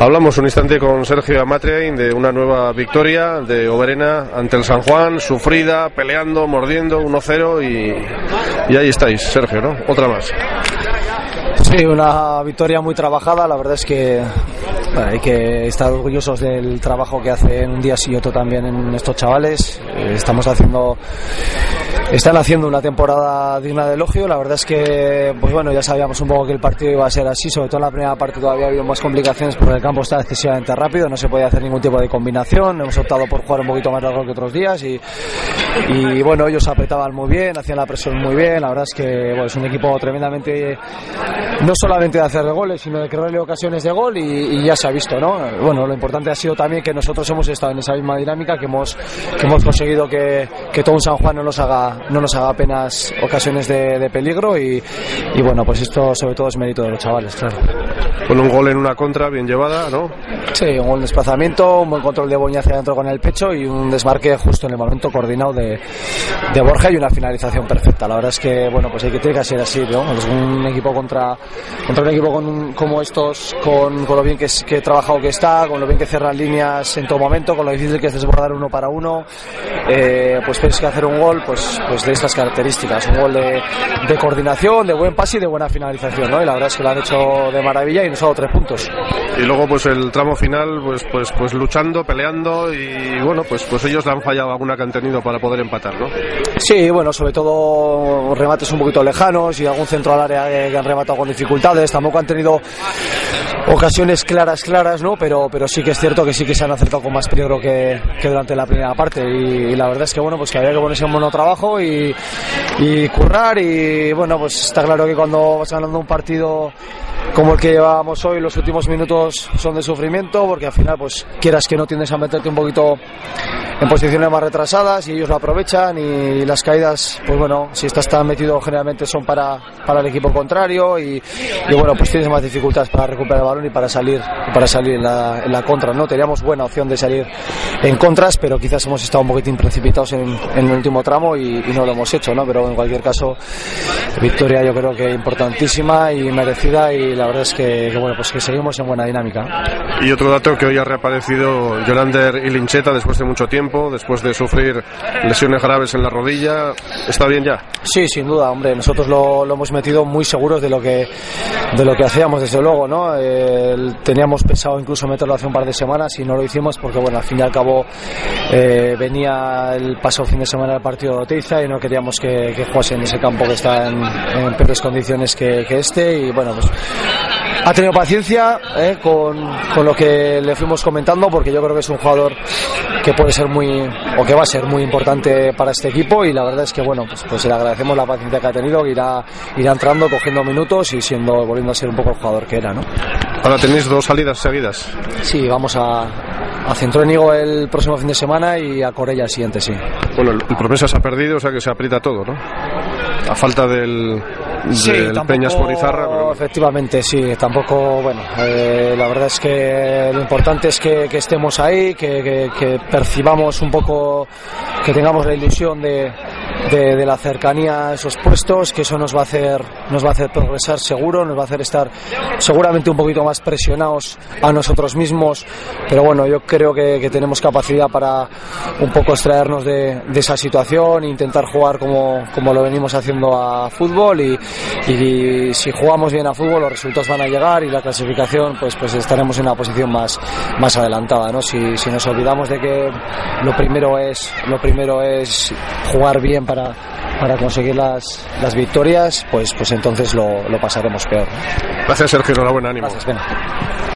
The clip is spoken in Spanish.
Hablamos un instante con Sergio Amatriain de una nueva victoria de Oberena ante el San Juan, sufrida, peleando, mordiendo, 1-0 y, y ahí estáis, Sergio, ¿no? Otra más. Sí, una victoria muy trabajada. La verdad es que hay que estar orgullosos del trabajo que hacen un día y otro también en estos chavales. Eh, estamos haciendo, están haciendo una temporada digna de elogio. La verdad es que, pues bueno, ya sabíamos un poco que el partido iba a ser así. Sobre todo en la primera parte todavía ha habido más complicaciones porque el campo está excesivamente rápido. No se podía hacer ningún tipo de combinación. Hemos optado por jugar un poquito más largo que otros días y, y bueno, ellos apretaban muy bien, hacían la presión muy bien. La verdad es que bueno, es un equipo tremendamente no solamente de hacer goles, sino de crearle ocasiones de gol y, y, ya se ha visto, ¿no? Bueno, lo importante ha sido también que nosotros hemos estado en esa misma dinámica, que hemos, que hemos conseguido que, que todo un San Juan no nos haga, no nos haga apenas ocasiones de, de peligro y, y, bueno, pues esto sobre todo es mérito de los chavales, claro. Con un gol en una contra bien llevada, ¿no? Sí, un buen desplazamiento, un buen control de Boña hacia adentro con el pecho y un desmarque justo en el momento coordinado de, de Borja y una finalización perfecta. La verdad es que, bueno, pues hay que tiene que ser así, ¿no? Es un equipo contra contra un equipo con, como estos, con, con lo bien que, es, que he trabajado que está, con lo bien que cierran líneas en todo momento, con lo difícil que es desbordar uno para uno, eh, pues tienes que hacer un gol pues, pues de estas características, un gol de, de, coordinación, de buen pase y de buena finalización, ¿no? Y la verdad es que lo han hecho de maravilla y ha dado tres puntos. Y luego pues el tramo final, pues, pues, pues luchando, peleando y bueno, pues, pues ellos le han fallado alguna que han tenido para poder empatar, ¿no? Sí, bueno, sobre todo remates un poquito lejanos y algún centro al área que han rematado con dificultades tampoco han tenido ocasiones claras, claras, ¿no? Pero, pero sí que es cierto que sí que se han acercado con más peligro que, que durante la primera parte. Y, y, la verdad es que, bueno, pues que había que ponerse un buen trabajo y, y currar. Y bueno, pues está claro que cuando vas ganando un partido como el que llevábamos hoy, los últimos minutos son de sufrimiento, porque al final, pues quieras que no tiendes a meterte un poquito en posiciones más retrasadas y ellos lo aprovechan y las caídas, pues bueno, si estás tan metido generalmente son para, para el equipo contrario y, bueno, pues tienes más dificultades para recuperar el balón y para salir, para salir en la, en la contra, ¿no? Teníamos buena opción de salir en contras, pero quizás hemos estado un poquitín precipitados en, en el último tramo y, no lo hemos hecho, ¿no? Pero en cualquier caso, victoria yo creo que importantísima y merecida y la verdad es que, que bueno, pues que seguimos en buena dinámica. Y otro dato que hoy ha reaparecido Yolander y Lincheta después de mucho tiempo, después de sufrir lesiones graves en la rodilla, ¿está bien ya? Sí, sin duda, hombre, nosotros lo, lo hemos metido muy seguros de lo que de lo que hacíamos desde luego, ¿no? Eh, teníamos pensado incluso meterlo hace un par de semanas y no lo hicimos porque bueno, al fin y al cabo eh, venía el pasado fin de semana del partido de Oteiza y no queríamos que, que jugase en ese campo que está en, en peores condiciones que, que este y bueno, pues ha tenido paciencia eh, con, con, lo que le fuimos comentando porque yo creo que es un jugador que puede ser muy o que va a ser muy importante para este equipo y la verdad es que bueno pues, pues le agradecemos la paciencia que ha tenido que irá, irá entrando cogiendo minutos y siendo volviendo a ser un poco el jugador que era ¿no? ahora tenéis dos salidas seguidas sí vamos a, a Centrónigo el próximo fin de semana y a Corella el siguiente sí bueno el, el promesa se ha perdido o sea que se aprieta todo ¿no? A falta del, del sí, Peñas por Izarra. Pero... Efectivamente, sí, tampoco, bueno, eh, la verdad es que lo importante es que, que estemos ahí, que, que, que, percibamos un poco, que tengamos la ilusión de, de, la cercanía a esos puestos, que eso nos va a hacer, nos va a hacer progresar seguro, nos va a hacer estar seguramente un poquito más presionados a nosotros mismos, pero bueno, yo creo que, tenemos capacidad para un poco extraernos de, esa situación e intentar jugar como, como lo venimos haciendo a fútbol. Y, y si jugamos bien a fútbol los resultados van a llegar y la clasificación pues pues estaremos en una posición más más adelantada no si, si nos olvidamos de que lo primero es lo primero es jugar bien para para conseguir las, las victorias pues pues entonces lo, lo pasaremos peor gracias Sergio. Enhorabuena ánimo. Gracias,